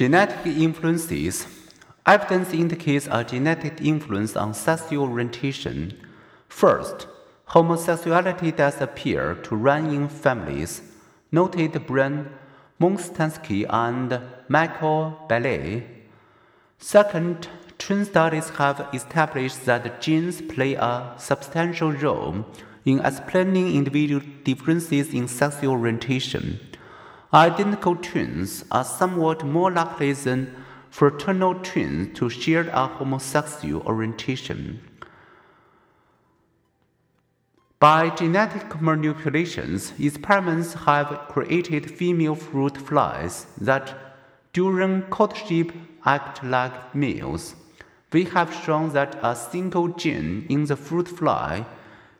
Genetic influences. Evidence indicates a genetic influence on sexual orientation. First, homosexuality does appear to run in families, noted Brian Mustanski and Michael Bailey. Second, twin studies have established that genes play a substantial role in explaining individual differences in sexual orientation. Identical twins are somewhat more likely than fraternal twins to share a homosexual orientation. By genetic manipulations, experiments have created female fruit flies that, during courtship, act like males. We have shown that a single gene in the fruit fly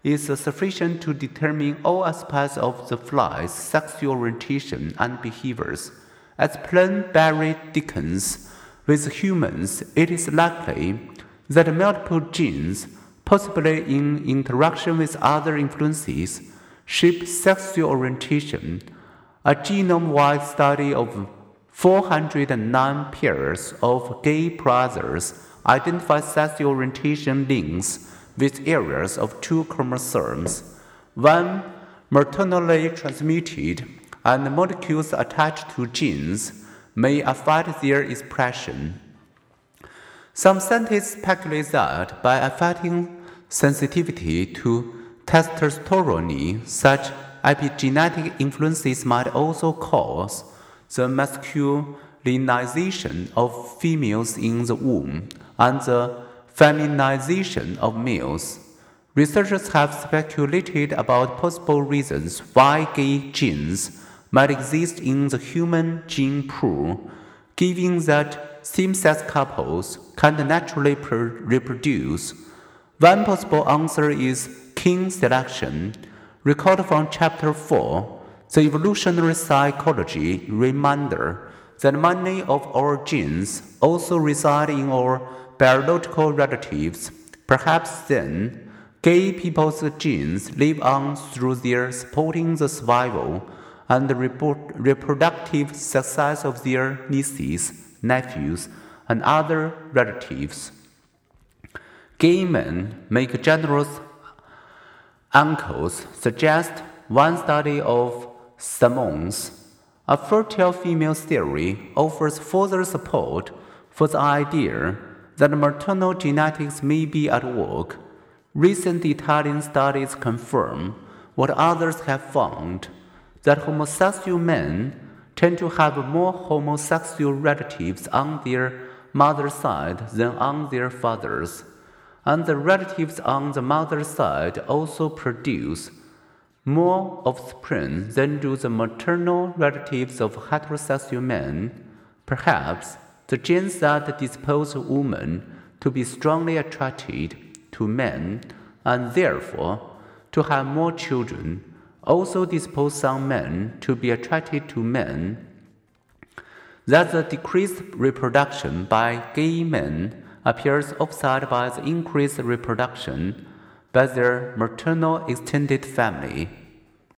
is sufficient to determine all aspects of the fly's sexual orientation and behaviors. As Plum Barry Dickson, with humans, it is likely that multiple genes, possibly in interaction with other influences, shape sexual orientation. A genome wide study of 409 pairs of gay brothers identified sexual orientation links with areas of two chromosomes, one maternally transmitted, and molecules attached to genes may affect their expression. Some scientists speculate that by affecting sensitivity to testosterone, such epigenetic influences might also cause the masculinization of females in the womb and the feminization of males. Researchers have speculated about possible reasons why gay genes might exist in the human gene pool, given that same sex couples can't naturally reproduce. One possible answer is kin selection. Recalled from Chapter 4, the evolutionary psychology reminder that many of our genes also reside in our biological relatives. Perhaps then, gay people's genes live on through their supporting the survival and the reproductive success of their nieces, nephews, and other relatives. Gay men make generous uncles, suggest one study of Samoans. A fertile female theory offers further support for the idea that maternal genetics may be at work. Recent Italian studies confirm what others have found that homosexual men tend to have more homosexual relatives on their mother's side than on their father's, and the relatives on the mother's side also produce more offspring than do the maternal relatives of heterosexual men. Perhaps the genes that dispose women to be strongly attracted to men and therefore to have more children also dispose some men to be attracted to men. That the decreased reproduction by gay men appears offset by the increased reproduction by their maternal extended family